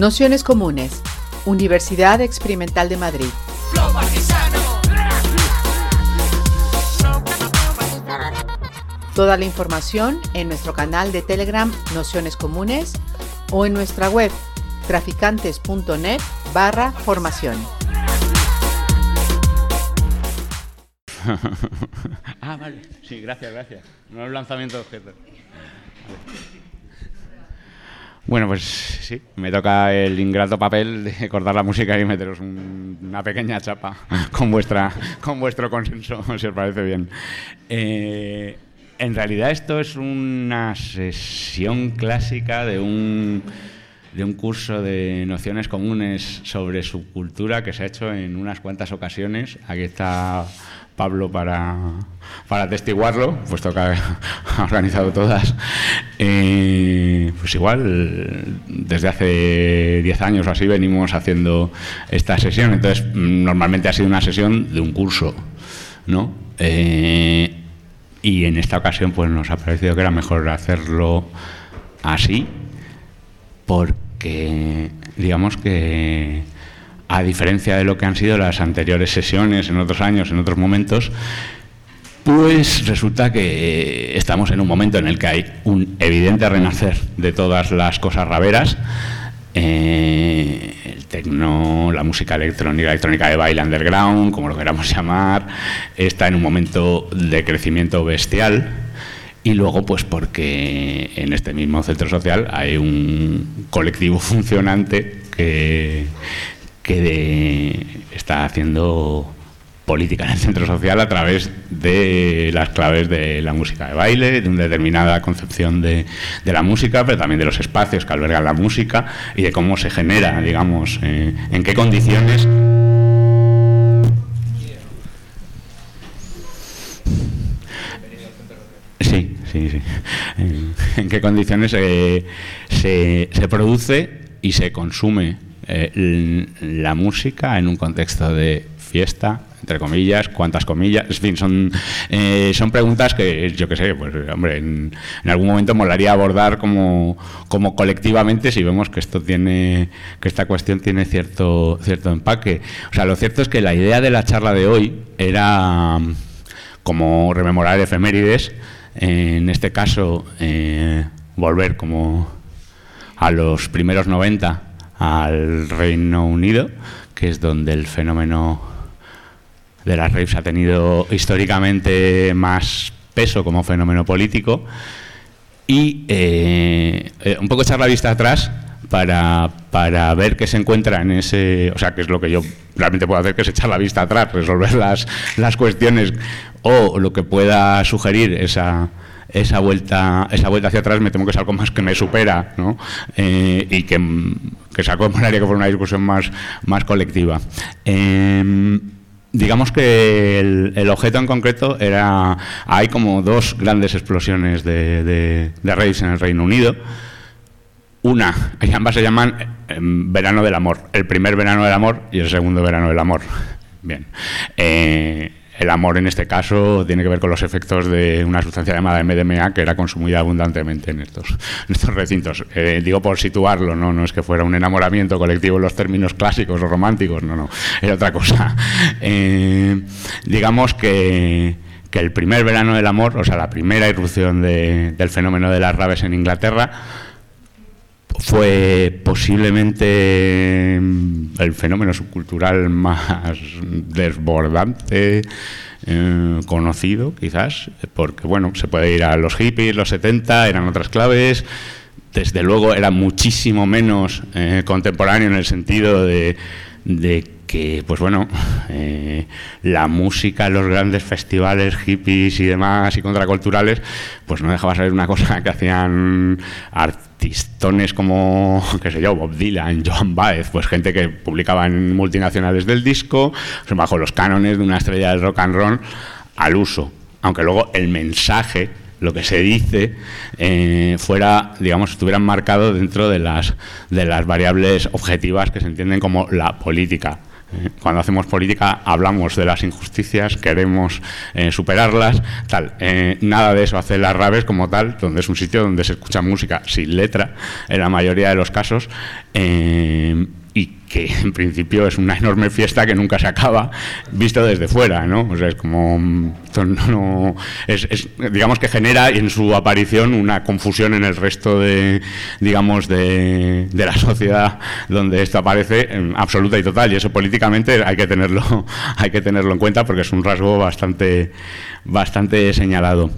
Nociones Comunes, Universidad Experimental de Madrid. Toda la información en nuestro canal de Telegram Nociones Comunes o en nuestra web traficantes.net barra formación. ah, vale. Sí, gracias, gracias. No es lanzamiento de objetos. Bueno, pues sí, me toca el ingrato papel de cortar la música y meteros una pequeña chapa con vuestra con vuestro consenso, si os parece bien. Eh, en realidad esto es una sesión clásica de un, de un curso de nociones comunes sobre subcultura que se ha hecho en unas cuantas ocasiones. Aquí está Pablo para, para atestiguarlo, puesto que ha organizado todas. Pues igual, desde hace 10 años o así venimos haciendo esta sesión. Entonces, normalmente ha sido una sesión de un curso, ¿no? Eh, y en esta ocasión, pues nos ha parecido que era mejor hacerlo así, porque digamos que a diferencia de lo que han sido las anteriores sesiones en otros años, en otros momentos, pues resulta que estamos en un momento en el que hay un evidente renacer de todas las cosas raveras. Eh, el tecno, la música electrónica, electrónica de baile underground, como lo queramos llamar, está en un momento de crecimiento bestial. Y luego, pues porque en este mismo centro social hay un colectivo funcionante que, que está haciendo política en el centro social a través de las claves de la música de baile, de una determinada concepción de, la música, pero también de los espacios que albergan la música y de cómo se genera, digamos, eh, en qué condiciones. Sí, sí, sí. En, qué condiciones se, se produce y se consume eh, la música en un contexto de fiesta, entre comillas, cuántas comillas, en fin, son, eh, son preguntas que yo qué sé, pues hombre, en, algún momento molaría abordar como, como colectivamente si vemos que esto tiene, que esta cuestión tiene cierto, cierto empaque. O sea, lo cierto es que la idea de la charla de hoy era como rememorar efemérides, en este caso eh, volver como a los primeros 90 al Reino Unido, que es donde el fenómeno de las raves ha tenido históricamente más peso como fenómeno político. Y eh, eh, un poco echar la vista atrás para, para, ver qué se encuentra en ese, o sea, qué es lo que yo realmente puedo hacer, que es echar la vista atrás, resolver las, las cuestiones o lo que pueda sugerir esa, esa vuelta, esa vuelta hacia atrás me temo que es algo más que me supera ¿no? Eh, y que, que se acomodaría que fuera una discusión más, más colectiva. Em, digamos que el, objeto en concreto era. Hay como dos grandes explosiones de, de, de en el Reino Unido. Una, y ambas se llaman em, Verano del Amor. El primer Verano del Amor y el segundo Verano del Amor. Bien. Eh, el amor en este caso tiene que ver con los efectos de una sustancia llamada MDMA que era consumida abundantemente en estos, recintos. Eh, digo por situarlo, ¿no? no es que fuera un enamoramiento colectivo en los términos clásicos o románticos, no, no, era otra cosa. Eh, digamos que que el primer verano del amor, o sea, la primera irrupción del fenómeno de las raves en Inglaterra, fue posiblemente el fenómeno subcultural más desbordante eh, conocido, quizás, porque bueno, se puede ir a los hippies, los 70, eran otras claves, desde luego era muchísimo menos eh, contemporáneo en el sentido de, que, pues bueno, eh, la música, los grandes festivales hippies y demás y contraculturales, pues no dejaba ser una cosa que hacían artistones como, qué sé yo, Bob Dylan, Joan Baez, pues gente que publicaba en multinacionales del disco, bajo los cánones de una estrella del rock and roll al uso. Aunque luego el mensaje, lo que se dice, eh, fuera, digamos, estuvieran marcado dentro de las, de las variables objetivas que se entienden como la política cuando hacemos política hablamos de las injusticias, queremos eh, superarlas, tal. Eh, nada de eso hace las Raves como tal, donde es un sitio donde se escucha música sin letra en la mayoría de los casos. Eh, y que en principio es una enorme fiesta que nunca se acaba visto desde fuera, ¿no? O sea, es como no, es, digamos que genera en su aparición una confusión en el resto de digamos de, de la sociedad donde esto aparece absoluta y total y eso políticamente hay que tenerlo hay que tenerlo en cuenta porque es un rasgo bastante bastante señalado.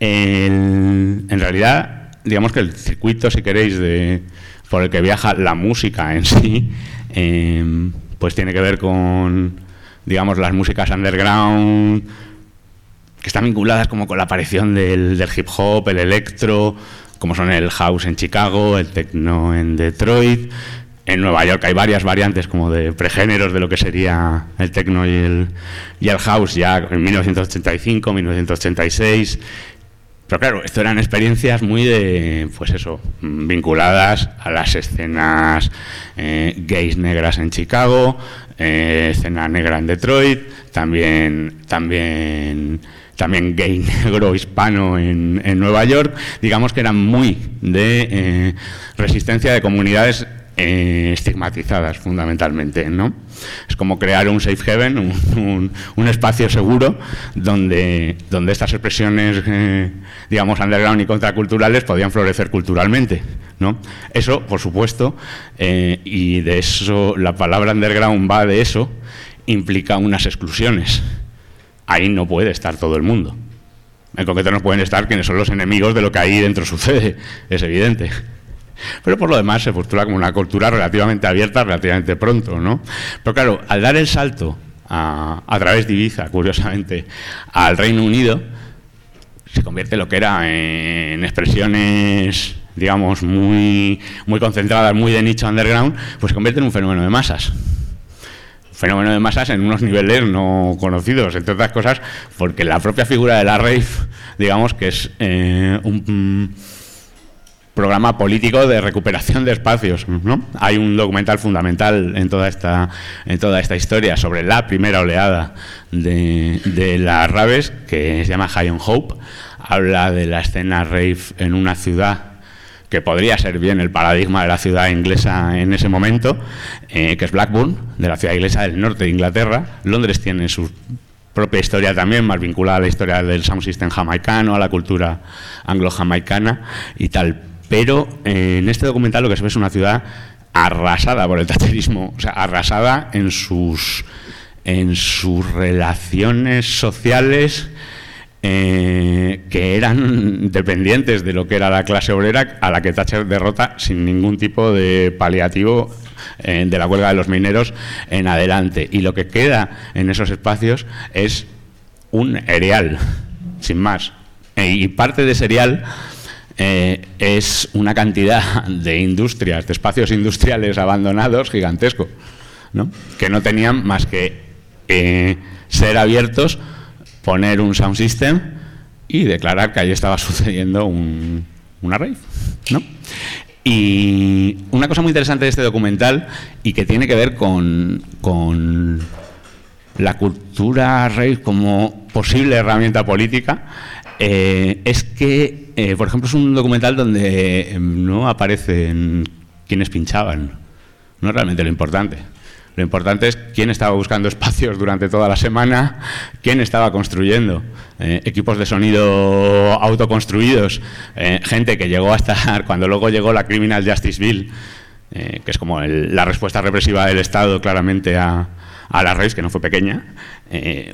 en realidad, digamos que el circuito, si queréis, de por el que viaja la música en sí, em, pues tiene que ver con, digamos, las músicas underground, que están vinculadas como con la aparición del, hip hop, el electro, como son el house en Chicago, el techno en Detroit. En Nueva York hay varias variantes como de pregéneros de lo que sería el techno y el, y el house ya en 1985, 1986 pero claro, esto eran experiencias muy de, pues eso, vinculadas a las escenas eh, gays negras en Chicago, eh, escena negra en Detroit, también, también, también gay negro hispano en, en Nueva York. Digamos que eran muy de eh, resistencia de comunidades eh, estigmatizadas fundamentalmente, ¿no? Es como crear un safe haven, un, espacio seguro donde, donde estas expresiones, eh, digamos, underground y contraculturales podían florecer culturalmente, ¿no? Eso, por supuesto, eh, y de eso, la palabra underground va de eso, implica unas exclusiones. Ahí no puede estar todo el mundo. En concreto no pueden estar quienes son los enemigos de lo que ahí dentro sucede, es evidente. Pero por lo demás se postula como una cultura relativamente abierta, relativamente pronto, ¿no? Pero claro, al dar el salto a, través de Ibiza, curiosamente, al Reino Unido, se convierte lo que era en expresiones digamos, muy, muy concentradas, muy de nicho underground, pues se convierte en un fenómeno de masas. Un fenómeno de masas en unos niveles no conocidos, entre otras cosas, porque la propia figura de la rave, digamos que es eh, un programa político de recuperación de espacios. ¿no? Hay un documental fundamental en toda esta, en toda esta historia sobre la primera oleada de, de las raves, que se llama High on Hope. Habla de la escena rave en una ciudad que podría ser bien el paradigma de la ciudad inglesa en ese momento, eh, que es Blackburn, de la ciudad inglesa del norte de Inglaterra. Londres tiene su propia historia también, más vinculada a la historia del sound system jamaicano, a la cultura anglo-jamaicana y tal. Pero eh, en este documental lo que se ve es una ciudad arrasada por el tacherismo, o sea, arrasada en sus, en sus relaciones sociales eh, que eran dependientes de lo que era la clase obrera, a la que Thatcher derrota sin ningún tipo de paliativo eh, de la huelga de los mineros en adelante. Y lo que queda en esos espacios es un erial, sin más. y parte de ese erial eh, es una cantidad de industrias, de espacios industriales abandonados gigantesco, ¿no? que no tenían más que eh, ser abiertos, poner un sound system y declarar que ahí estaba sucediendo una rave. ¿no? Y una cosa muy interesante de este documental y que tiene que ver con, con la cultura rave como posible herramienta política eh, es que, eh, por ejemplo, es un documental donde em, no aparecen quienes pinchaban. No es realmente lo importante. Lo importante es quién estaba buscando espacios durante toda la semana, quién estaba construyendo eh, equipos de sonido autoconstruidos, gente que llegó a estar, cuando luego llegó la Criminal Justice Bill, que es como la respuesta represiva del Estado claramente a, a la raíz, que no fue pequeña,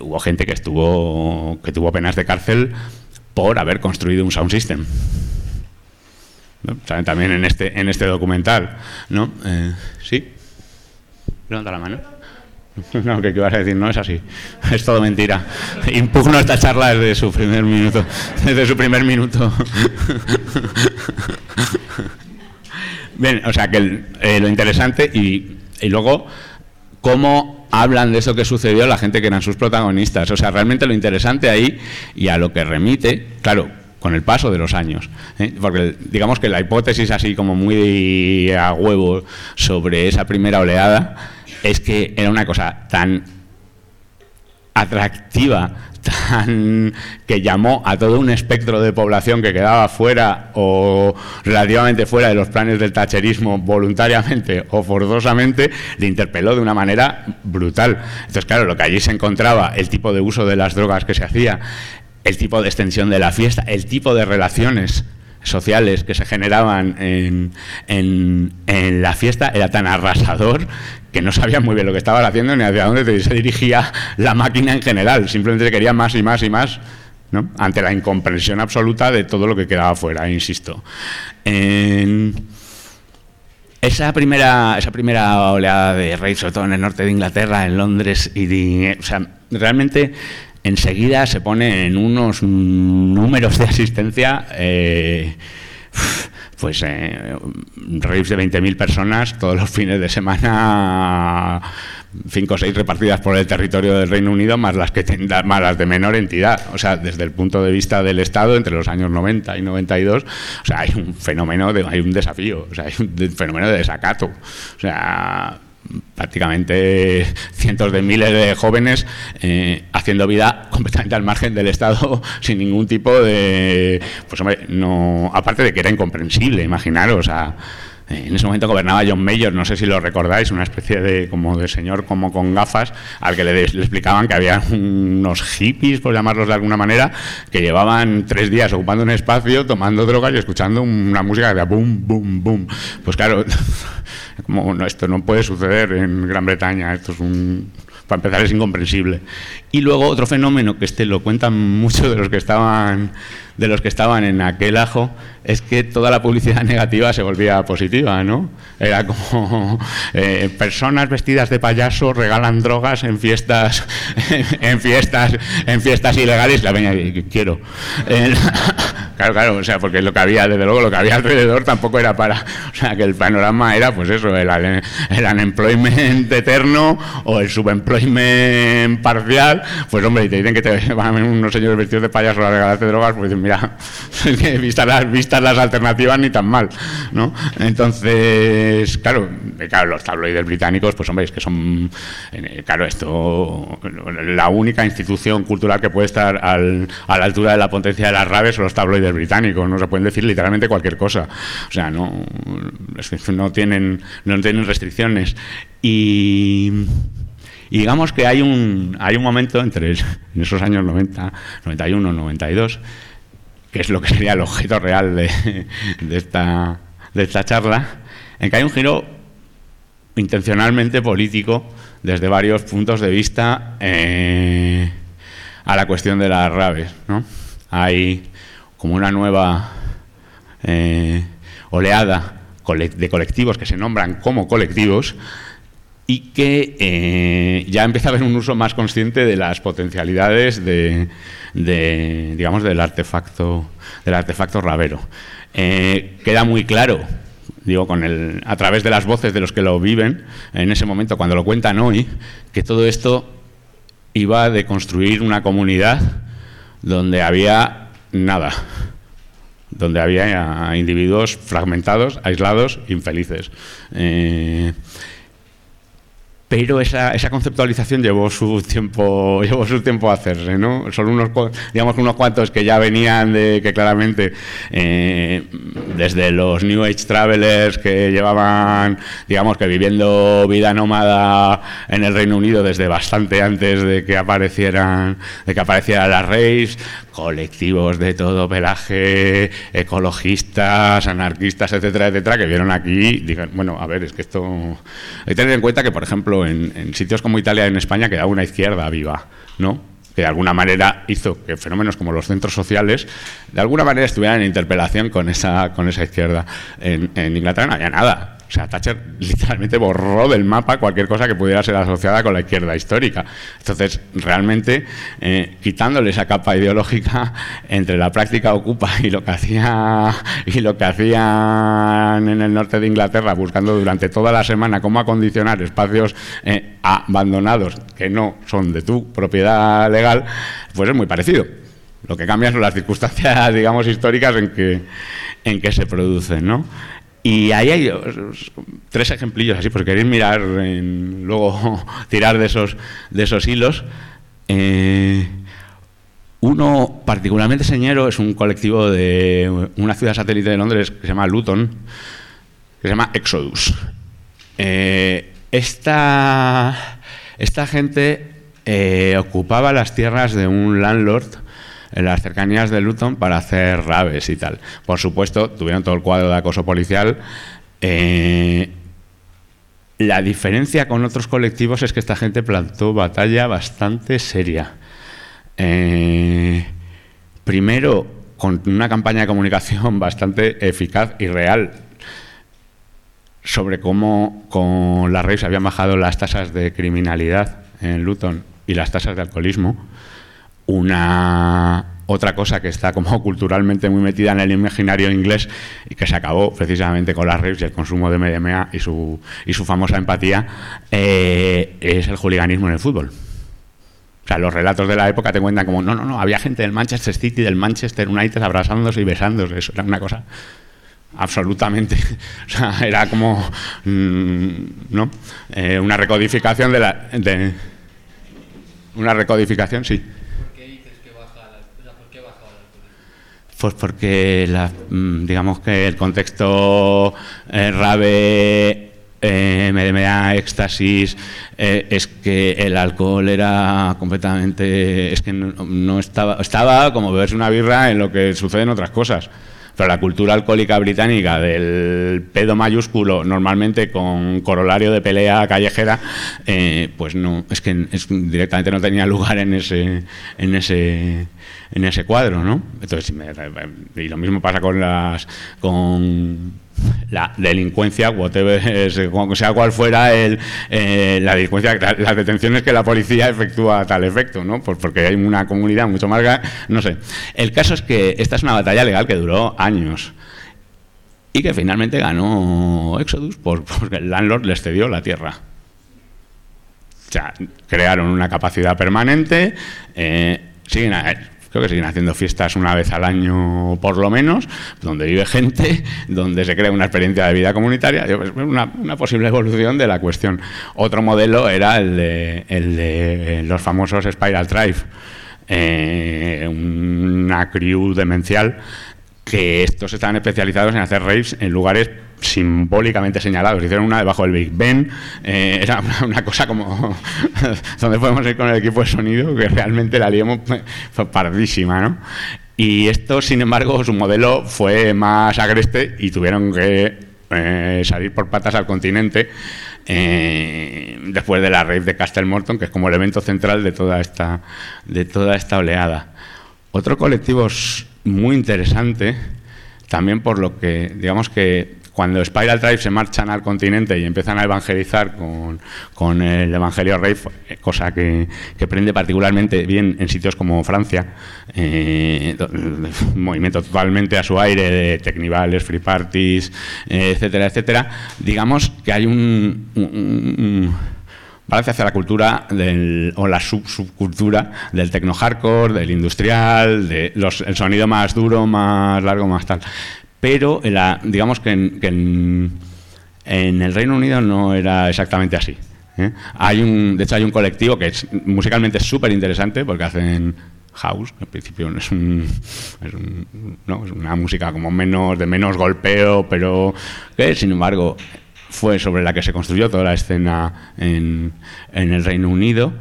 hubo gente que estuvo que tuvo penas de cárcel por haber construido un sound system. ¿No? también en este, en este documental. ¿no? Eh, ¿Sí? Levanta la mano. No, ¿qué ibas a decir? No es así. Es todo mentira. Impugno esta charla desde su primer minuto. Desde su primer minuto. Bien, o sea que eh, lo interesante y, y luego cómo hablan de eso que sucedió la gente que eran sus protagonistas. O sea, realmente lo interesante ahí y a lo que remite, claro, con el paso de los años. ¿eh? Porque digamos que la hipótesis así como muy a huevo sobre esa primera oleada es que era una cosa tan atractiva, tan que llamó a todo un espectro de población que quedaba fuera o relativamente fuera de los planes del tacherismo voluntariamente o forzosamente, le interpeló de una manera brutal. Entonces, claro, lo que allí se encontraba, el tipo de uso de las drogas que se hacía, el tipo de extensión de la fiesta, el tipo de relaciones sociales que se generaban en, en, la fiesta era tan arrasador que no sabían muy bien lo que estaban haciendo ni hacia dónde se dirigía la máquina en general. Simplemente querían más y más y más. ¿no? ante la incomprensión absoluta de todo lo que quedaba fuera, insisto. esa primera, esa primera oleada de rey, sobre todo en el norte de Inglaterra, en Londres, y realmente enseguida se pone en unos números de asistencia, eh, pues eh, raves de 20.000 personas todos los fines de semana, cinco o seis repartidas por el territorio del Reino Unido, más las, que más las de menor entidad. O sea, desde el punto de vista del Estado, entre los años 90 y 92, o sea, hay un fenómeno, de, hay un desafío, o sea, hay un fenómeno de desacato. O sea, prácticamente cientos de miles de jóvenes eh, haciendo vida completamente al margen del Estado sin ningún tipo de pues hombre no aparte de que era incomprensible imaginaros a en ese momento gobernaba John Mayer, no sé si lo recordáis, una especie de como de señor como con gafas, al que le, explicaban que había unos hippies, por llamarlos de alguna manera, que llevaban tres días ocupando un espacio, tomando drogas y escuchando una música de boom, boom, boom. Pues claro, como no, esto no puede suceder en Gran Bretaña, esto es un para empezar es incomprensible. Y luego otro fenómeno que este lo cuentan muchos de los que estaban de los que estaban en aquel ajo es que toda la publicidad negativa se volvía positiva, ¿no? Era como eh, personas vestidas de payaso regalan drogas en fiestas, en fiestas, en fiestas ilegales. La veña quiero. Claro, claro, o sea, porque lo que había, desde luego, lo que había alrededor tampoco era para, o sea, que el panorama era, pues eso, el, el unemployment eterno o el subemployment parcial. Pues hombre, y te dicen que te van unos señores vestidos de payaso a regalarte drogas, pues mira, vistas las, vistas las alternativas ni tan mal, ¿no? Entonces, claro, claro, los tabloides británicos, pues hombre, es que son, eh, claro, esto, la única institución cultural que puede estar a la altura de la potencia de las raves son los tabloides británicos, no se pueden decir literalmente cualquier cosa, o sea, no, no tienen, no tienen restricciones y digamos que hay un, hay un momento entre en esos años 90, 91, 92, que es lo que sería el objeto real de, esta, de esta charla, en que hay un giro intencionalmente político desde varios puntos de vista eh, a la cuestión de las raves. ¿no? Hay como una nueva eh, oleada de colectivos que se nombran como colectivos y que eh, ya empieza a haber un uso más consciente de las potencialidades de, digamos del artefacto del artefacto rabero. Eh, queda muy claro digo a través de las voces de los que lo viven en ese momento cuando lo cuentan hoy que todo esto iba de construir una comunidad donde había nada. Donde había individuos fragmentados aislados infelices. Eh, pero esa, esa, conceptualización llevó su tiempo llevó su tiempo a hacerse no solo unos digamos unos cuantos que ya venían de que claramente eh, desde los New Age Travelers que llevaban digamos que viviendo vida nómada en el Reino Unido desde bastante antes de que aparecieran de que apareciera la race colectivos de todo pelaje ecologistas anarquistas etcétera etcétera que vieron aquí digan bueno a ver es que esto hay que tener en cuenta que por ejemplo en, sitios como Italia, en España, queda una izquierda viva, ¿no? que de alguna manera hizo que fenómenos como los centros sociales de alguna manera estuvieran en interpelación con esa, con esa izquierda. En, en Inglaterra no había nada. O sea, Thatcher literalmente borró del mapa cualquier cosa que pudiera ser asociada con la izquierda histórica. Entonces, realmente, eh, quitándole esa capa ideológica entre la práctica ocupa y lo que hacía y lo que hacían en el norte de Inglaterra, buscando durante toda la semana cómo acondicionar espacios eh, abandonados que no son de tu propiedad legal, pues es muy parecido. Lo que cambia son las circunstancias, digamos, históricas en que, en que se producen, ¿no? Y ahí hay tres ejemplillos así, porque queréis mirar, luego tirar de esos, de esos hilos. Eh, uno particularmente señero es un colectivo de una ciudad satélite de Londres que se llama Luton, que se llama Exodus. Eh, esta, esta gente eh, ocupaba las tierras de un landlord en las cercanías de Luton para hacer raves y tal. Por supuesto, tuvieron todo el cuadro de acoso policial. Eh, la diferencia con otros colectivos es que esta gente plantó batalla bastante seria. Eh, primero, con una campaña de comunicación bastante eficaz y real sobre cómo con las raves habían bajado las tasas de criminalidad en Luton y las tasas de alcoholismo una otra cosa que está como culturalmente muy metida en el imaginario inglés y que se acabó precisamente con las raves y el consumo de MDMA y su, y su famosa empatía eh, es el juliganismo en el fútbol. O sea, los relatos de la época te cuentan como, no, no, no, había gente del Manchester City, del Manchester United abrazándose y besándose. Eso era una cosa absolutamente. O sea, era como, mm, ¿no? Eh, una recodificación de la... De, una recodificación, sí. Pues porque la, mm, digamos que el contexto eh, rave, eh, MDMA, éxtasis, eh, es que el alcohol era completamente, es que no, estaba, estaba como beberse una birra en lo que suceden otras cosas. Pero la cultura alcohólica británica del pedo mayúsculo, normalmente con corolario de pelea callejera, eh, pues no, es que directamente no tenía lugar en ese, en ese, en ese cuadro, ¿no? Entonces, y lo mismo pasa con las, con la delincuencia, whatever, sea cual fuera el, eh, la delincuencia, las detenciones que la policía efectúa a tal efecto, ¿no? porque hay una comunidad mucho más grande, no sé. El caso es que esta es una batalla legal que duró años y que finalmente ganó Exodus porque el landlord les cedió la tierra. O sea, crearon una capacidad permanente, eh, siguen creo que siguen haciendo fiestas una vez al año por lo menos, donde vive gente, donde se crea una experiencia de vida comunitaria, pues, una, una posible evolución de la cuestión. Otro modelo era el de, el de los famosos Spiral Drive, eh, una crew demencial que estos estaban especializados en hacer raves en lugares simbólicamente señalados. Hicieron una debajo del Big Ben, eh, era una, cosa como donde podemos ir con el equipo de sonido, que realmente la liamos fue pardísima, ¿no? Y esto, sin embargo, su modelo fue más agreste y tuvieron que eh, salir por patas al continente eh, después de la rave de Castle Morton, que es como el evento central de toda esta, de toda esta oleada. Otro colectivo muy interesante, también por lo que, digamos que cuando Spiral Drive se marchan al continente y empiezan a evangelizar con, el Evangelio Rave, cosa que, prende particularmente bien en sitios como Francia, eh, movimiento totalmente a su aire de tecnivales, free parties, eh, etcétera, etcétera, digamos que hay un, balance hacia la cultura o la sub subcultura del tecno hardcore, del industrial, de el sonido más duro, más largo, más tal pero digamos que, en, el Reino Unido no era exactamente así. ¿eh? Hay un, de hecho, hay un colectivo que es musicalmente súper interesante porque hacen house, en principio es, es, una música como menos de menos golpeo, pero que sin embargo fue sobre la que se construyó toda la escena en, el Reino Unido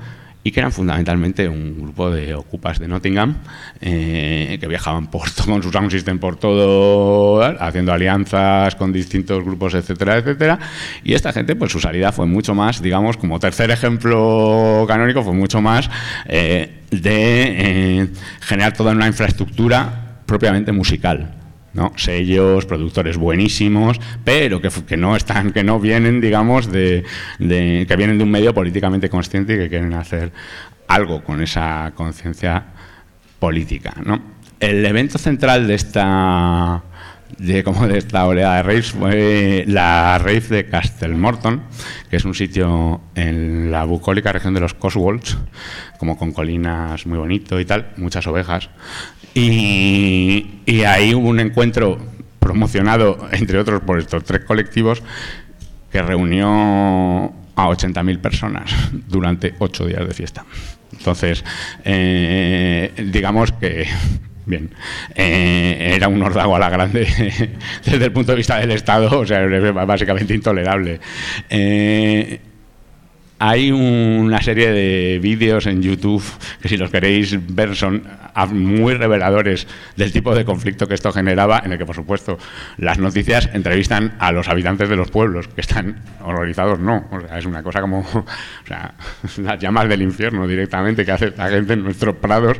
y que eran fundamentalmente un grupo de ocupas de Nottingham eh, que viajaban por con su sound system por todo, haciendo alianzas con distintos grupos, etcétera, etcétera. Y esta gente, pues su salida fue mucho más, digamos, como tercer ejemplo canónico, fue mucho más eh, de eh, generar toda una infraestructura propiamente musical. ¿No? sellos, productores buenísimos, pero que, que, no están, que no vienen, digamos, de, que vienen de un medio políticamente consciente y que quieren hacer algo con esa conciencia política. ¿no? El evento central de esta de como de esta oleada de raves fue la rave de Castelmorton, que es un sitio en la bucólica región de los Cotswolds, como con colinas muy bonito y tal, muchas ovejas, y, ahí hubo un encuentro promocionado, entre otros, por estos tres colectivos, que reunió a 80.000 personas durante ocho días de fiesta. Entonces, eh, digamos que Bien, eh, era un ordago a la grande desde el punto de vista del Estado, o sea, básicamente intolerable. Eh, hay una serie de vídeos en YouTube que si los queréis ver son muy reveladores del tipo de conflicto que esto generaba, en el que por supuesto las noticias entrevistan a los habitantes de los pueblos, que están horrorizados, no, o sea, es una cosa como las llamas del infierno directamente que hace la gente en nuestros prados,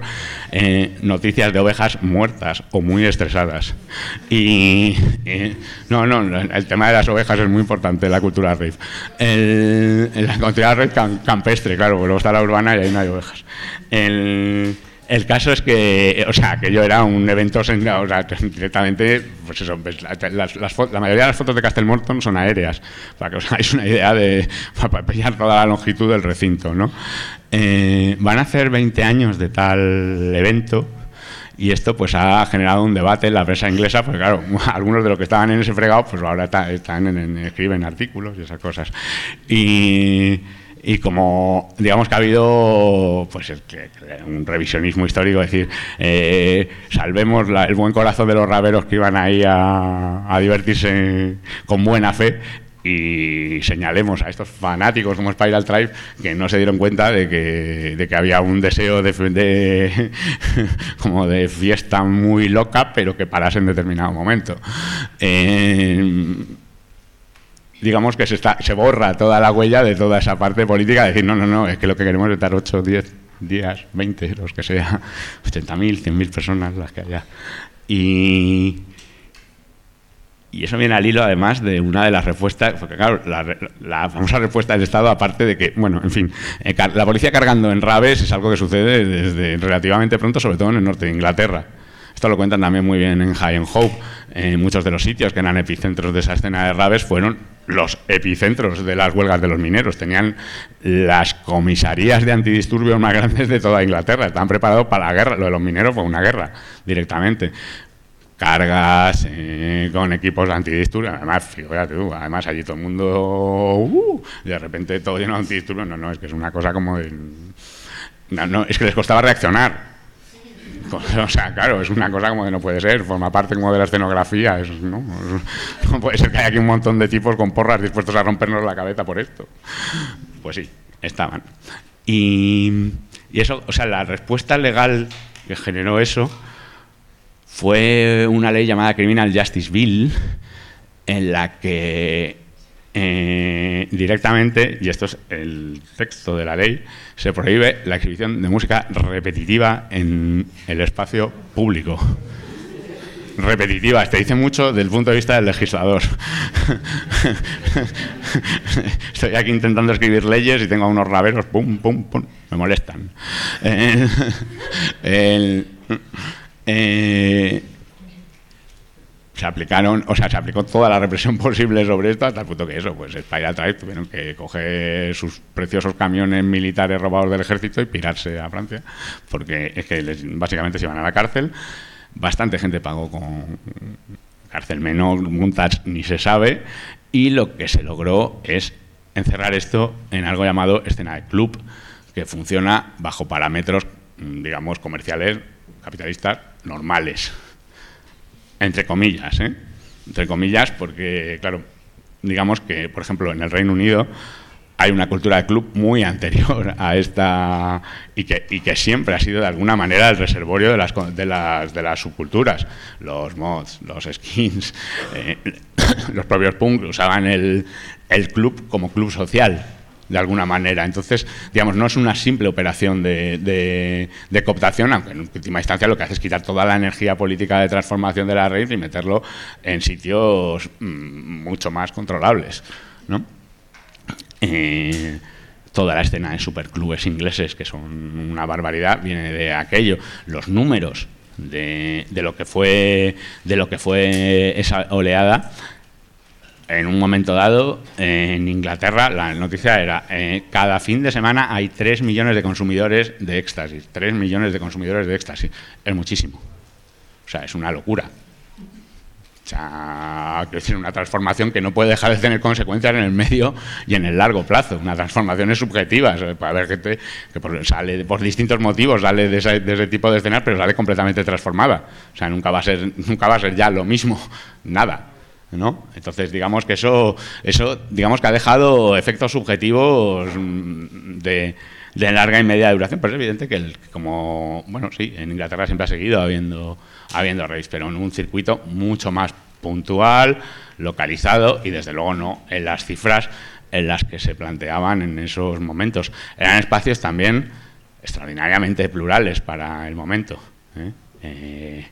eh, noticias de ovejas muertas o muy estresadas. Y no, no, el tema de las ovejas es muy importante en la cultura rave. El, la rave campestre, claro, porque luego está la urbana y ahí no hay ovejas. El, el caso es que, o sea, que yo era un evento, o sea, directamente, pues eso, la, mayoría de las fotos de Castelmorton son aéreas, para que os hagáis una idea de, para pillar toda la longitud del recinto, ¿no? Eh, van a hacer 20 años de tal evento, y esto pues ha generado un debate en la prensa inglesa, porque claro, algunos de los que estaban en ese fregado, pues ahora están en, escriben artículos y esas cosas. Y y como digamos que ha habido pues un revisionismo histórico, es decir, eh, salvemos el buen corazón de los raveros que iban ahí a, divertirse con buena fe y señalemos a estos fanáticos como Spiral Tribe que no se dieron cuenta de que, de que había un deseo de, de, como de fiesta muy loca, pero que parase en determinado momento. Eh, digamos que se, está, se borra toda la huella de toda esa parte política, decir, no, no, no, es que lo que queremos es estar 8, 10 días, 20, los que sea, 80.000, 100.000 personas las que haya. Y, y eso viene al hilo, además, de una de las respuestas, porque claro, la, famosa respuesta del Estado, aparte de que, bueno, en fin, eh, la policía cargando en raves es algo que sucede desde relativamente pronto, sobre todo en el norte de Inglaterra. Esto lo cuentan también muy bien en High and Hope. En muchos de los sitios que eran epicentros de esa escena de raves fueron los epicentros de las huelgas de los mineros. Tenían las comisarías de antidisturbios más grandes de toda Inglaterra. Estaban preparados para la guerra. Lo de los mineros fue una guerra directamente. Cargas eh, con equipos de antidisturbios. Además, fíjate tú, además allí todo el mundo. Uh, de repente todo lleno de antidisturbios. No, no, es que es una cosa como de. no, es que les costaba reaccionar O sea, claro, es una cosa como que no puede ser, forma parte como de la escenografía. ¿no? puede ser que haya aquí un montón de tipos con porras dispuestos a rompernos la cabeza por esto. Pues sí, estaban. Y eso, o sea, la respuesta legal que generó eso fue una ley llamada Criminal Justice Bill, en la que eh, directamente, y esto es el texto de la ley, se prohíbe la exhibición de música repetitiva en el espacio público. Repetitiva, te dice mucho del punto de vista del legislador. Estoy aquí intentando escribir leyes y tengo unos raberos, pum, pum, pum, me molestan. el, eh, se aplicaron, o sea, se aplicó toda la represión posible sobre esto hasta el punto que eso, pues Spiral Tribe tuvieron que coger sus preciosos camiones militares robados del ejército y pirarse a Francia, porque es que básicamente se iban a la cárcel. Bastante gente pagó con cárcel menor, multas ni se sabe, y lo que se logró es encerrar esto en algo llamado escena de club, que funciona bajo parámetros, digamos, comerciales, capitalistas, normales entre comillas, ¿eh? entre comillas, porque, claro, digamos que, por ejemplo, en el Reino Unido hay una cultura de club muy anterior a esta y que, y que siempre ha sido de alguna manera el reservorio de las, de las, de las subculturas. Los mods, los skins, eh, los propios punk usaban el, el club como club social de alguna manera. Entonces, digamos, no es una simple operación de, de, cooptación, aunque en última instancia lo que hace es quitar toda la energía política de transformación de la red y meterlo en sitios mm, mucho más controlables. ¿no? Eh, toda la escena de superclubes ingleses, que son una barbaridad, viene de aquello. Los números de, de, lo que fue de lo que fue esa oleada en un momento dado, en Inglaterra, la noticia era, eh, cada fin de semana hay 3 millones de consumidores de éxtasis. 3 millones de consumidores de éxtasis. Es muchísimo. O sea, es una locura. O sea, decir, una transformación que no puede dejar de tener consecuencias en el medio y en el largo plazo. Una transformación es subjetiva. Puede haber gente que sale por distintos motivos, sale de ese, tipo de escenas, pero sale completamente transformada. O sea, nunca va a ser, nunca va a ser ya lo mismo, nada. ¿No? Entonces, digamos que eso, eso digamos que ha dejado efectos subjetivos mm, de, de larga y media duración, pero es evidente que el, como, bueno, sí, en Inglaterra siempre ha seguido habiendo, habiendo race, pero en un circuito mucho más puntual, localizado y desde luego no en las cifras en las que se planteaban en esos momentos. Eran espacios también extraordinariamente plurales para el momento. ¿eh? Eh,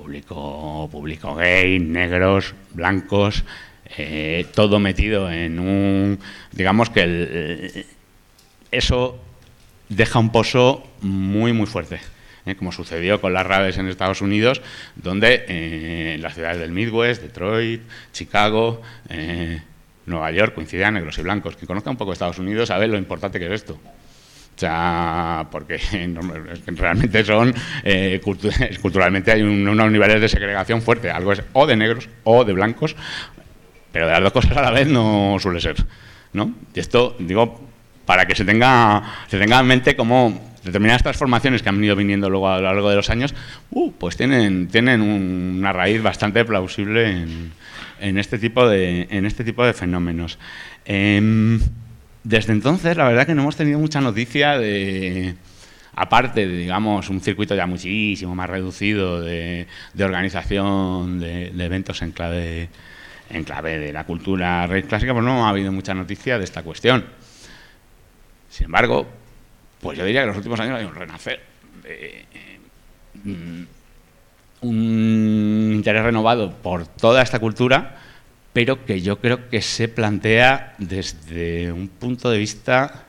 público, público gay, negros, blancos, eh, todo metido en un... Digamos que el, eso deja un pozo muy, muy fuerte. ¿eh? como sucedió con las raves en Estados Unidos, donde eh, en las ciudades del Midwest, Detroit, Chicago, eh, Nueva York coincidían negros y blancos. Quien conozca un poco Estados Unidos sabe lo importante que es esto. O sea, porque realmente son, culturalmente hay unos niveles de segregación fuerte. Algo es o de negros o de blancos, pero de las dos cosas a la vez no suele ser. ¿no? Y esto, digo, para que se tenga, se tenga en mente cómo determinadas transformaciones que han venido viniendo luego a lo largo de los años, uh, pues tienen, tienen una raíz bastante plausible en, este, tipo de, en este tipo de fenómenos. Em, desde entonces, la verdad que no hemos tenido mucha noticia de, aparte de, digamos, un circuito ya muchísimo más reducido de, organización de, eventos en clave, en clave de la cultura red clásica, pues no ha habido mucha noticia de esta cuestión. Sin embargo, pues yo diría que en los últimos años hay un renacer, mm, un interés renovado por toda esta cultura, pero que yo creo que se plantea desde un punto de vista,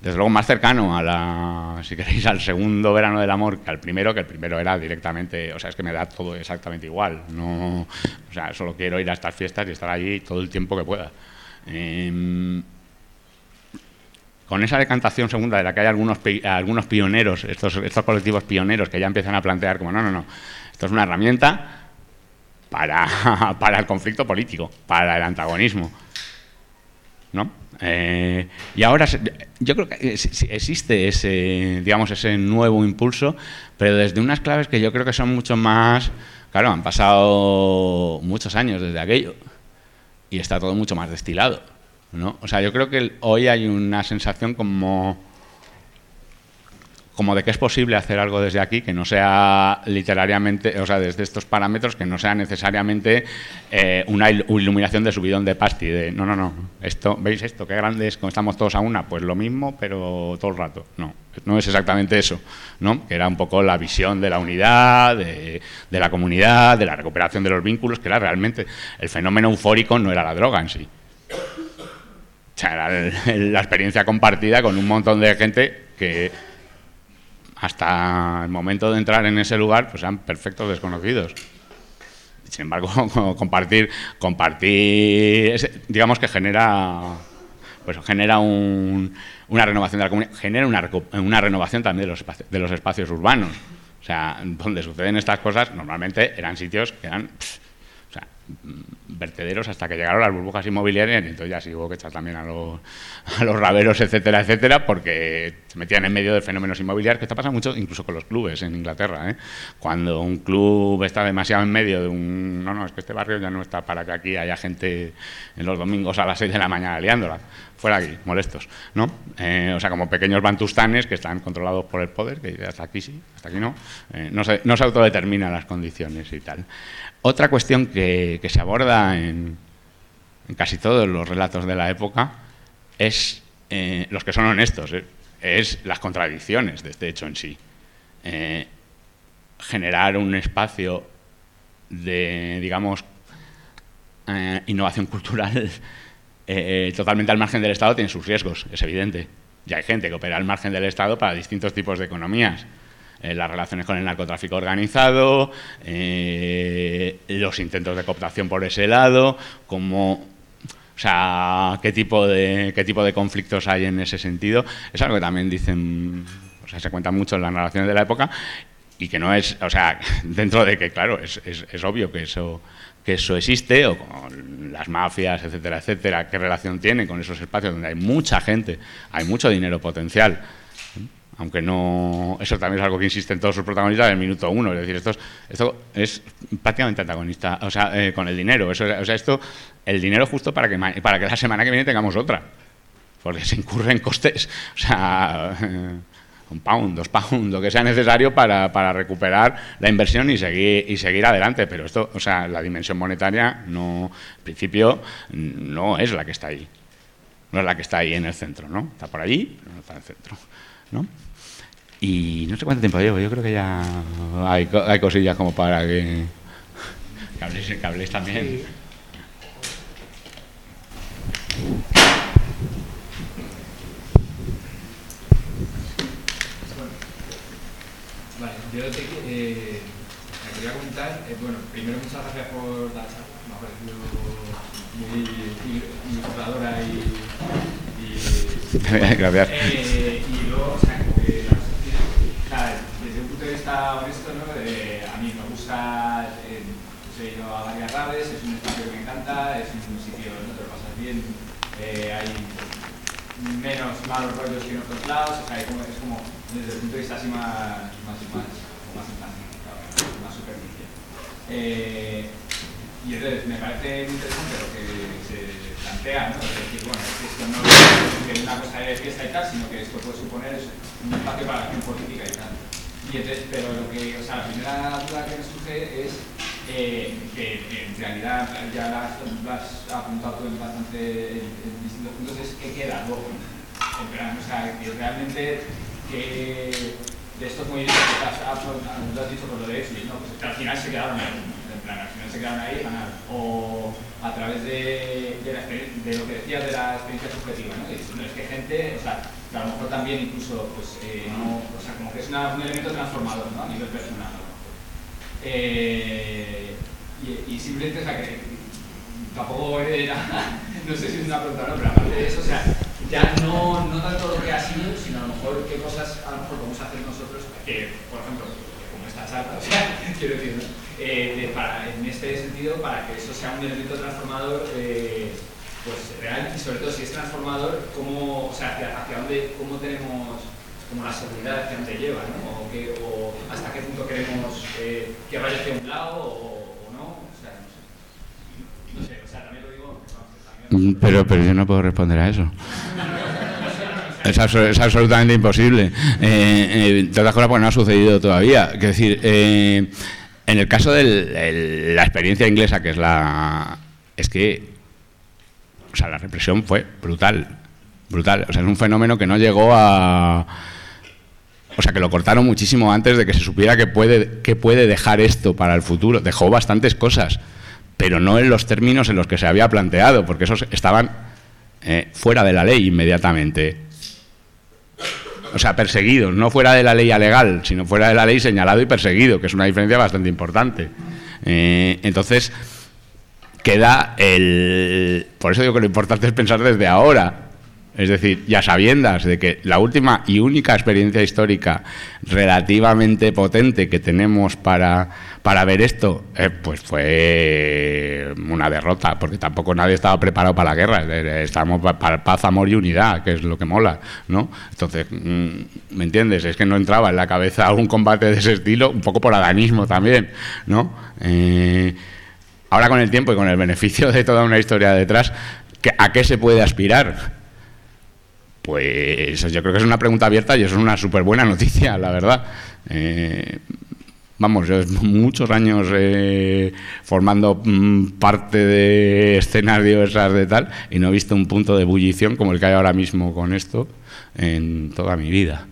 desde luego más cercano a la, si queréis, al segundo verano del amor que al primero, que el primero era directamente, o sea, es que me da todo exactamente igual, no, o sea, solo quiero ir a estas fiestas y estar allí todo el tiempo que pueda. Em, con esa decantación segunda de la que hay algunos, algunos pioneros, estos, estos colectivos pioneros que ya empiezan a plantear como, no, no, no, esto es una herramienta para, para el conflicto político, para el antagonismo. ¿No? Eh, y ahora yo creo que existe ese, digamos, ese nuevo impulso, pero desde unas claves que yo creo que son mucho más... Claro, han pasado muchos años desde aquello y está todo mucho más destilado. ¿no? O sea, yo creo que hoy hay una sensación como como de que es posible hacer algo desde aquí que no sea literariamente, o sea, desde estos parámetros, que no sea necesariamente eh, una iluminación de subidón de pasti, de no, no, no, esto, ¿veis esto? Qué grande es, como estamos todos a una, pues lo mismo, pero todo el rato. No, no es exactamente eso, ¿no? Que era un poco la visión de la unidad, de, la comunidad, de la recuperación de los vínculos, que era realmente el fenómeno eufórico, no era la droga en sí sea, la, experiencia compartida con un montón de gente que hasta el momento de entrar en ese lugar pues eran perfectos desconocidos. Sin embargo, compartir, compartir, digamos que genera, pues genera una renovación de la comunidad, genera una, renovación también de los, espacios, de los espacios urbanos. O sea, donde suceden estas cosas, normalmente eran sitios que eran vertederos hasta que llegaron las burbujas inmobiliarias y entonces ya sí hubo que echar también a los, a los raberos, etcétera, etcétera, porque se metían en medio de fenómenos inmobiliarios, que esto pasa mucho incluso con los clubes en Inglaterra. ¿eh? Cuando un club está demasiado en medio de un... No, no, es que este barrio ya no está para que aquí haya gente en los domingos a las 6 de la mañana liándola. Fuera aquí, molestos, ¿no? Eh, o sea, como pequeños bantustanes que están controlados por el poder, que hasta aquí sí, hasta aquí no. Eh, no, se, no se autodeterminan las condiciones y tal. Otra cuestión que, se aborda en, casi todos los relatos de la época es, eh, los que son honestos, eh, es las contradicciones de este hecho en sí. Eh, generar un espacio de, digamos, innovación cultural totalmente al margen del Estado tiene sus riesgos, es evidente. Ya hay gente que opera al margen del Estado para distintos tipos de economías. Eh, las relaciones con el narcotráfico organizado, eh, los intentos de cooptación por ese lado, como o sea, qué tipo de qué tipo de conflictos hay en ese sentido. Es algo que también dicen, o sea, se cuenta mucho en las narraciones de la época y que no es, o sea, dentro de que, claro, es, es, obvio que eso, que eso existe, o con las mafias, etcétera, etcétera, qué relación tiene con esos espacios donde hay mucha gente, hay mucho dinero potencial, aunque no, eso también es algo que insisten todos sus protagonistas en el minuto uno, es decir, esto es, esto es prácticamente antagonista, o sea, eh, con el dinero, eso, o sea, esto, el dinero justo para que, para que la semana que viene tengamos otra, porque se incurren costes, o sea... un pound, dos pounds, lo que sea necesario para, para, recuperar la inversión y seguir, y seguir adelante. Pero esto, o sea, la dimensión monetaria no, en principio, no es la que está ahí. No es la que está ahí en el centro, ¿no? Está por allí, pero no está en el centro, ¿no? Y no sé cuánto tiempo llevo, yo creo que ya hay, hay cosillas como para que, que habléis, también. Vale, yo te, eh, me quería comentar, eh, bueno, primero muchas gracias por la charla, me ha parecido muy ilustradora y, y gracias. Eh, y luego, o sea, honesto, ¿no? a mí me gusta, eh, he ido a varias raves, es un espacio que me encanta, es un sitio donde te lo pasas bien, eh, hay menos malos rollos que en otros lados, o sea, es como desde el punto de vista así más, más, más, más, más superficie. Eh, y entonces me parece muy interesante lo que se plantea, ¿no? Es decir, bueno, esto no es una cosa de fiesta y tal, sino que esto puede suponer un espacio para la acción política y tal. Y entonces, pero lo que, o sea, la primera duda que me surge es eh, que en realidad ya las, has apuntado tú en bastante en, distintos puntos, es qué queda luego. O sea, que realmente que de estos movimientos que has, lo has dicho por lo de eso, ¿no? pues al final se quedaron en plan, al final se quedaron ahí. O a través de, de, la, de, lo que decías de la experiencia subjetiva, ¿no? No es que gente, o sea, a lo mejor también incluso, pues, eh, no, o sea, como que es un elemento transformador, ¿no? A nivel personal, eh, y, y, simplemente, o sea, que tampoco era, no sé si es una pregunta no, pero aparte de eso, o sea, ya no, no tanto lo que ha sido, sino a lo mejor qué cosas a lo mejor a hacer nosotros, que, por ejemplo, como esta charla, o sea, quiero decir, eh, para, en este sentido, para que eso sea un elemento transformador, eh, pues real, y sobre todo si es transformador, cómo, o sea, hacia, dónde, cómo tenemos como la seguridad hacia dónde lleva, ¿no? O, que, o hasta qué punto queremos eh, que vaya hacia un lado o, no, o sea, no sé. No sé, o sea, también lo digo... Mm, pero, pero yo no puedo responder a eso. Es, absolutamente imposible. Eh, eh, todas cosas, porque no ha sucedido todavía. Es decir, en el caso de la experiencia inglesa, que es la. Es que. O sea, la represión fue brutal. Brutal. O sea, es un fenómeno que no llegó a. O sea, que lo cortaron muchísimo antes de que se supiera que puede, que puede dejar esto para el futuro. Dejó bastantes cosas, pero no en los términos en los que se había planteado, porque esos estaban fuera de la ley inmediatamente o sea, perseguidos, no fuera de la ley legal, sino fuera de la ley señalado y perseguido, que es una diferencia bastante importante. Eh, entonces, queda el... Por eso digo que lo importante es pensar desde ahora, es decir, ya sabiendas de que la última y única experiencia histórica relativamente potente que tenemos para, para ver esto, eh, pues fue una derrota, porque tampoco nadie estaba preparado para la guerra. Estábamos para paz, amor y unidad, que es lo que mola, ¿no? Entonces, mm, ¿me entiendes? Es que no entraba en la cabeza un combate de ese estilo, un poco por adanismo también, ¿no? Eh, ahora con el tiempo y con el beneficio de toda una historia detrás, ¿a qué se puede aspirar? Pues yo creo que es una pregunta abierta y es una súper buena noticia, la verdad. Eh, vamos, yo muchos años eh, formando mm, parte de escenas de tal y no he visto un punto de ebullición como el que hay ahora mismo con esto en toda mi vida.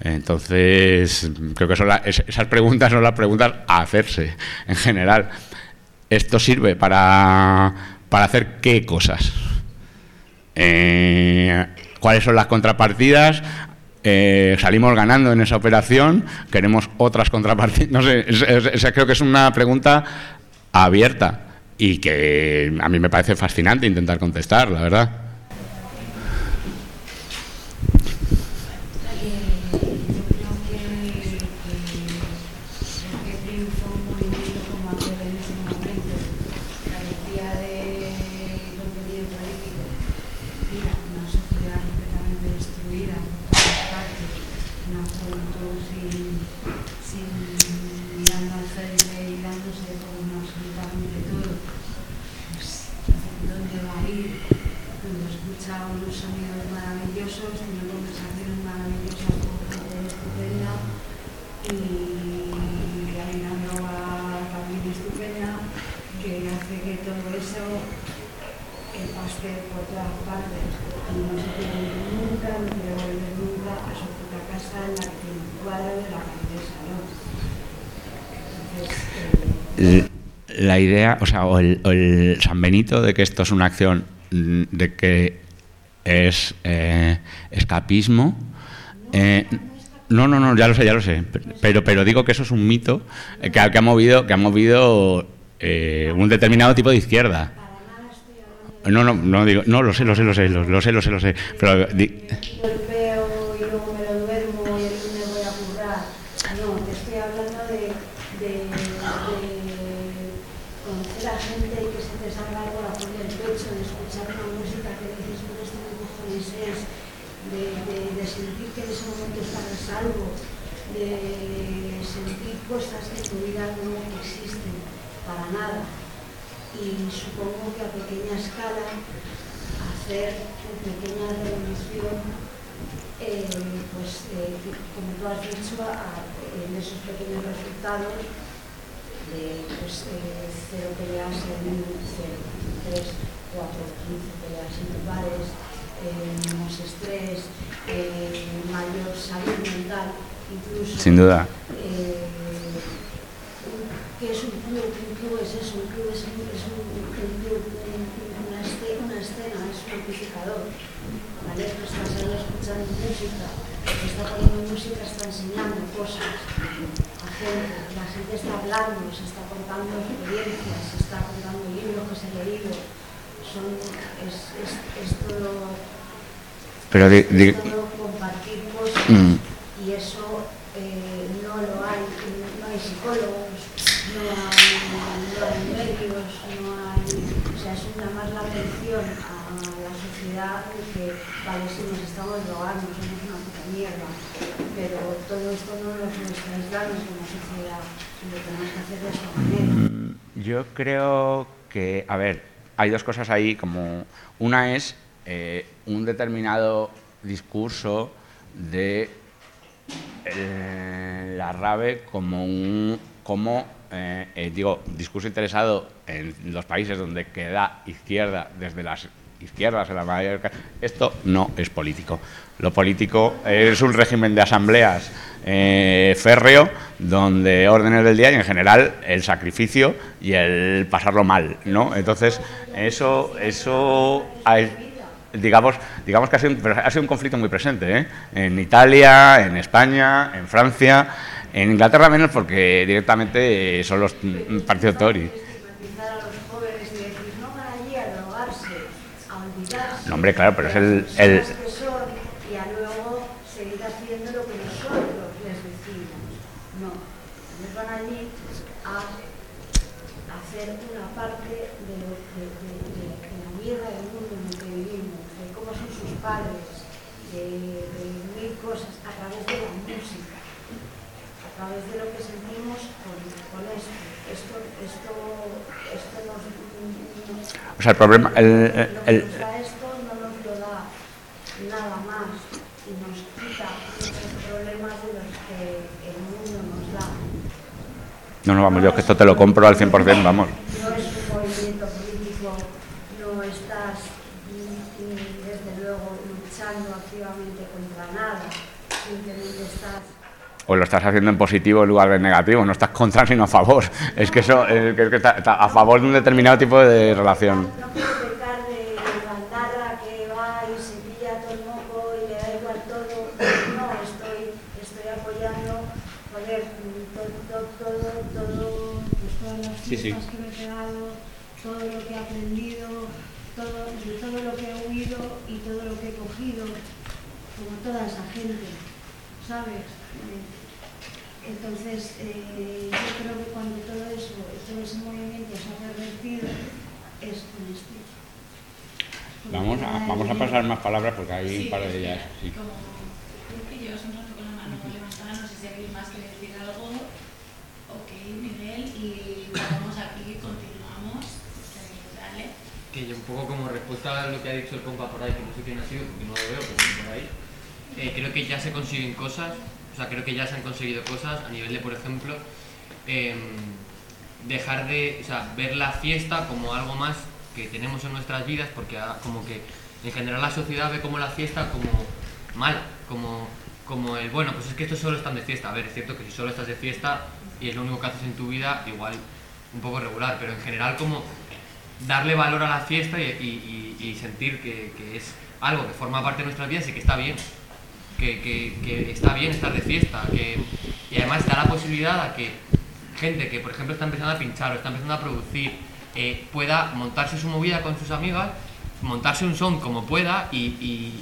Entonces, creo que son esas preguntas son las preguntas a hacerse en general. ¿Esto sirve para, para hacer qué cosas? Eh, cuáles son las contrapartidas, eh, salimos ganando en esa operación, queremos otras contrapartidas. No sé, creo que es una pregunta abierta y que a mí me parece fascinante intentar contestar, la verdad. Y no se quiere ir nunca, no quiere volver nunca a su puta casa en la que tiene un cuadro de la cabeza, ¿no? Entonces, eh, la idea, o sea, o el, o el, San Benito de que esto es una acción de que es eh, escapismo. Eh, no, no, no, ya lo sé, ya lo sé. Pero, pero digo que eso es un mito que, que ha movido, que ha movido eh, un determinado tipo de izquierda. No, no, no digo, no, lo sé, lo sé, lo sé, lo, sé, lo sé, lo sé veo y luego me lo duermo y el lunes voy a currar. No, te estoy hablando de, de, de conocer a gente y que se te salga el corazón del pecho, de escuchar una música que dices, bueno, esto me cojones es, de, de, de sentir que en ese momento estás a salvo, de sentir cosas que en tu vida no existen para nada. Y supongo que a hacer una pequeña revolución, eh, pues eh, como tú has dicho, a, en esos pequeños resultados de pues, eh, cero peleas en cero, tres, cuatro, quince peleas en bares, menos estrés, mayor salud mental, incluso. Sin duda. Que es un club, un club es eso, un club es, un, es un, un club, un, una, escena, una escena, es un amplificador. ¿Vale? Tú estás ahí escuchando música, te está poniendo música, está enseñando cosas a gente, la gente está hablando, se está contando experiencias, se está contando libros que se han leído, son, es, es, es todo, Pero di, es todo compartir cosas mm, y eso eh, no lo hay, no hay psicólogos, no hay, no hay medios, no hay, o sea, es un llamar la atención a la sociedad de que, vale, si nos estamos drogando, somos una puta mierda, pero todo esto no lo estáis dando como sociedad, y lo tenemos que hacer de esa manera. Mm, Yo creo que, a ver, hay dos cosas ahí, como una es eh, un determinado discurso de eh, la RAVE como un como eh, eh, digo discurso interesado en los países donde queda izquierda desde las izquierdas en la mayor esto no es político lo político es un régimen de asambleas eh, férreo donde órdenes del día y en general el sacrificio y el pasarlo mal no entonces eso eso digamos, digamos que ha sido, un, ha sido un conflicto muy presente, ¿eh? en Italia, en España, en Francia, en Inglaterra menos porque directamente eh, son los mm, partidos Tory. No hombre, claro, pero es el- el- personas que son y a luego seguir haciendo lo que nosotros les decimos. No, ellos van allí a hacer una parte de, lo, de, de, de, de la mierda del mundo en el que vivimos, de cómo son sus padres, de, de mil cosas a través de la música a través de lo que sentimos con, con esto. Esto, esto, esto nos, nos- O sea, el problema, el, el- el no, no, vamos, yo que esto te lo compro al 100%, vamos. No es un movimiento político, no estás mm, mm, desde luego luchando activamente contra nada, simplemente estás O lo estás haciendo en positivo en lugar de en negativo, no estás contra sino a favor. Es que eso eh, que es que está, está a favor de un determinado tipo de relación. No quiero pecar de bandarra que va y se pilla todo el moco y le da igual todo. No, estoy, estoy apoyando, joder, todo, todo, todo, todo pues todas las Sí, sí. que me he pegado, todo lo que he aprendido, todo, de todo lo que he oído y todo lo que he cogido, como toda esa gente, ¿sabes? Entonces, eh, yo creo que cuando todo eso, todo ese movimiento se ha pervertido, es con esto. Vamos a, vamos a pasar más palabras porque hay un par de ellas. sí. Como creo que llevas un rato con la mano levantada, no sé si alguien más quiere decir algo. Ok, Miguel, y vamos aquí, continuamos. Eh, Dale. que un poco como respuesta a lo que ha dicho el compa por ahí, que no sé quién ha sido, porque no lo veo, pero por ahí, eh, creo que ya se consiguen cosas, o sea, creo que ya se han conseguido cosas a nivel de, por ejemplo, em, dejar de, o sea, ver la fiesta como algo más que tenemos en nuestras vidas, porque como que en general la sociedad ve como la fiesta como mal, como, como el, bueno, pues es que estos solo están de fiesta. A ver, es cierto que si solo estás de fiesta y es lo único que haces en tu vida, igual un poco regular, pero en general como darle valor a la fiesta y, sentir que, es algo que forma parte de nuestras vidas y que está bien. Que, está bien estar de fiesta que, y además da la posibilidad a que gente que por ejemplo está empezando a pinchar o está empezando a producir eh, pueda montarse su movida con sus amigas montarse un son como pueda y,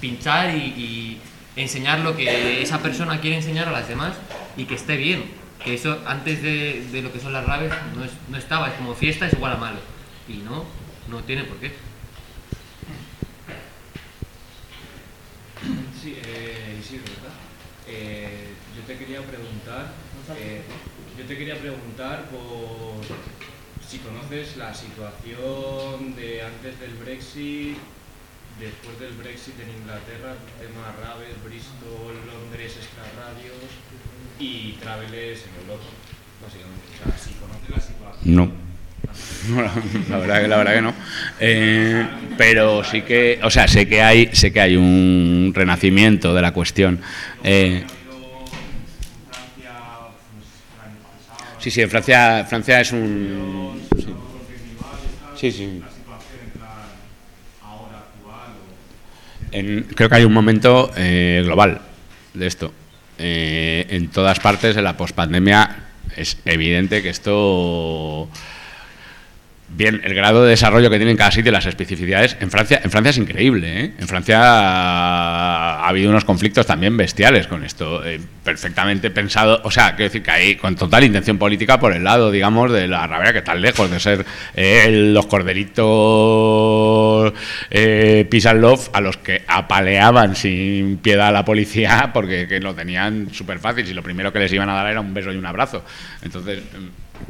pinchar y, enseñar lo que esa persona quiere enseñar a las demás y que esté bien. Que eso antes de, lo que son las raves no, no estaba, es como fiesta es igual a malo. Y no, no tiene por qué. Sí, eh. Eh, yo te quería preguntar, eh, yo te quería preguntar por si conoces la situación de antes del Brexit, después del Brexit en Inglaterra, tema Raves, Bristol, Londres, Extra Radios y Travelers en Europa, básicamente. O sea, si conoces la situación. No. la verdad que la verdad que no eh, pero sí que o sea sé que hay sé que hay un renacimiento de la cuestión eh, Sí, sí, en Francia, Francia es un... Sí, sí. creo que hay un momento eh, global de esto. Eh, en todas partes, en la pospandemia, es evidente que esto Bien, el grado de desarrollo que tiene en cada sitio, las especificidades, en Francia, en Francia es increíble. ¿eh? En Francia ha habido unos conflictos también bestiales con esto, eh, perfectamente pensado, o sea, quiero decir que hay con total intención política por el lado, digamos, de la rabia que está lejos de ser eh, los corderitos eh, love a los que apaleaban sin piedad a la policía porque que lo tenían súper fácil y lo primero que les iban a dar era un beso y un abrazo. Entonces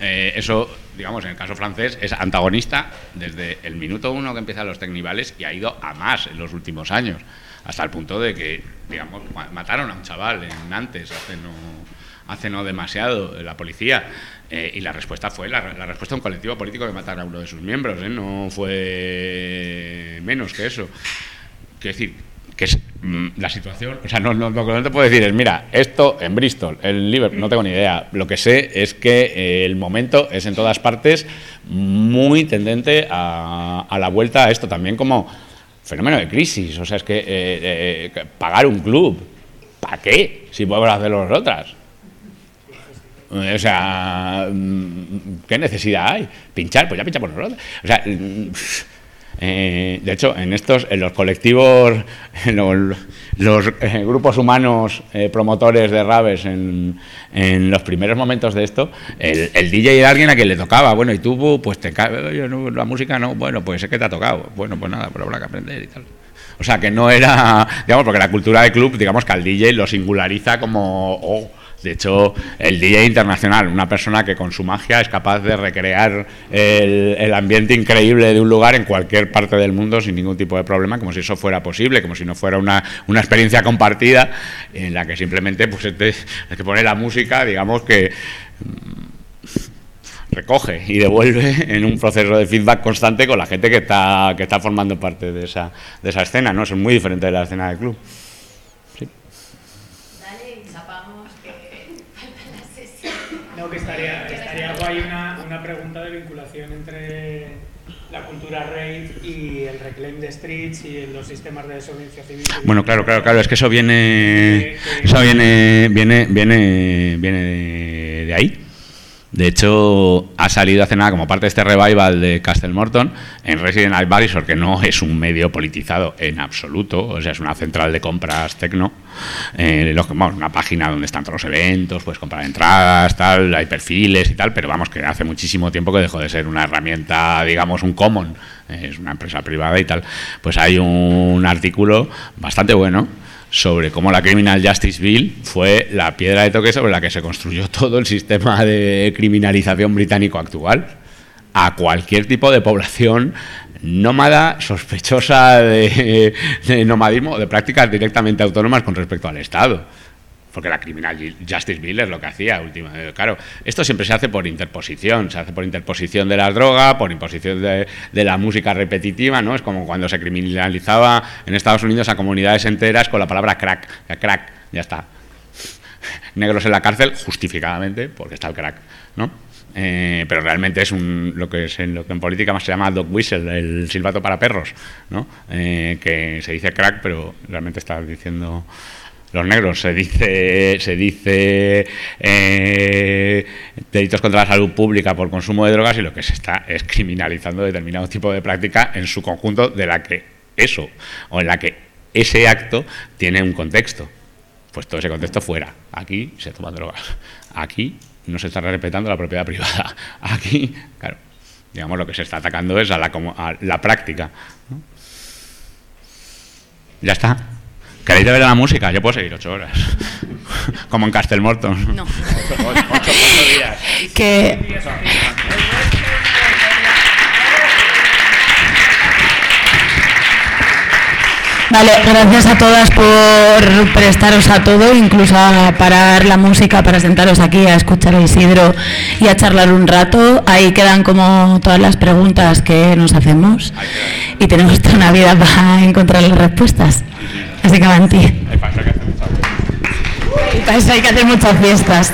eh, eso, digamos, en el caso francés, es antagonista desde el minuto uno que empiezan los tecnivales y ha ido a más en los últimos años, hasta el punto de que, digamos, mataron a un chaval en Nantes hace no, hace no demasiado la policía. Eh, y la respuesta fue la, respuesta de un colectivo político que matara a uno de sus miembros, ¿eh? no fue menos que eso. Quiero decir, que es la situación, o sea, no, no, lo que no te puedo decir es, mira, esto en Bristol, en Liverpool, no tengo ni idea. Lo que sé es que eh, el momento es en todas partes muy tendente a, a, la vuelta a esto también como fenómeno de crisis. O sea, es que eh, eh, pagar un club, ¿para qué? Si podemos hacerlo nosotras. O sea, mm, ¿qué necesidad hay? Pinchar, pues ya pinchamos nosotros. O sea, mm, eh, de hecho, en estos, en los colectivos, en los, eh, grupos humanos eh, promotores de Raves, en, los primeros momentos de esto, el, DJ era alguien a quien le tocaba. Bueno, y tú, pues te cae, la música no, bueno, pues es que te ha tocado. Bueno, pues nada, pero habrá que aprender y tal. O sea, que no era, digamos, porque la cultura de club, digamos que al DJ lo singulariza como. De hecho, el DJ internacional, una persona que con su magia es capaz de recrear el, ambiente increíble de un lugar en cualquier parte del mundo sin ningún tipo de problema, como si eso fuera posible, como si no fuera una, experiencia compartida en la que simplemente pues, hay que poner la música, digamos que mm, recoge y devuelve en un proceso de feedback constante con la gente que está, que está formando parte de esa, de esa escena, ¿no? Eso es muy diferente de la escena del club. pregunta de vinculación entre la cultura rave y el reclaim de streets y los sistemas de desobediencia civil. Bueno, claro, claro, claro, es que eso viene, eso viene, viene, viene, viene de ahí. De hecho, ha salido hace nada como parte de este revival de Castle Morton en Resident Advisor, que no es un medio politizado en absoluto, o sea, es una central de compras tecno, eh, una página donde están todos los eventos, puedes comprar entradas, tal, hay perfiles y tal, pero vamos, que hace muchísimo tiempo que dejó de ser una herramienta, digamos, un common, es una empresa privada y tal. Pues hay un artículo bastante bueno sobre cómo la Criminal Justice Bill fue la piedra de toque sobre la que se construyó todo el sistema de criminalización británico actual a cualquier tipo de población nómada, sospechosa de, nomadismo, de prácticas directamente autónomas con respecto al Estado porque la criminal Justice Bill es lo que hacía última claro esto siempre se hace por interposición se hace por interposición de la droga por imposición de, de, la música repetitiva no es como cuando se criminalizaba en Estados Unidos a comunidades enteras con la palabra crack crack ya está. Negros en la cárcel justificadamente porque está el crack no eh, pero realmente es un, lo, que es en, lo que en política más se llama dog whistle, el silbato para perros, ¿no? Eh, que se dice crack, pero realmente está diciendo los negros. Se dice, se dice eh, delitos contra la salud pública por consumo de drogas y lo que se está es criminalizando determinado tipo de práctica en su conjunto de la que eso o en la que ese acto tiene un contexto. Pues todo ese contexto fuera. Aquí se toman drogas. Aquí no se está respetando la propiedad privada. Aquí, claro, digamos lo que se está atacando es a la, a la práctica. Ya está. ¿Queréis ver la música? Yo puedo seguir ocho horas. Como en Castelmorton. No. Ocho, ocho, ocho días. Que Vale, gracias a todas por prestaros a todo, incluso a parar la música para sentaros aquí a escuchar a Isidro y a charlar un rato. Ahí quedan como todas las preguntas que nos hacemos y tenemos toda una vida para encontrar las respuestas. Así que avanti. Hay eso que hacer muchas eso hay que hacer muchas fiestas.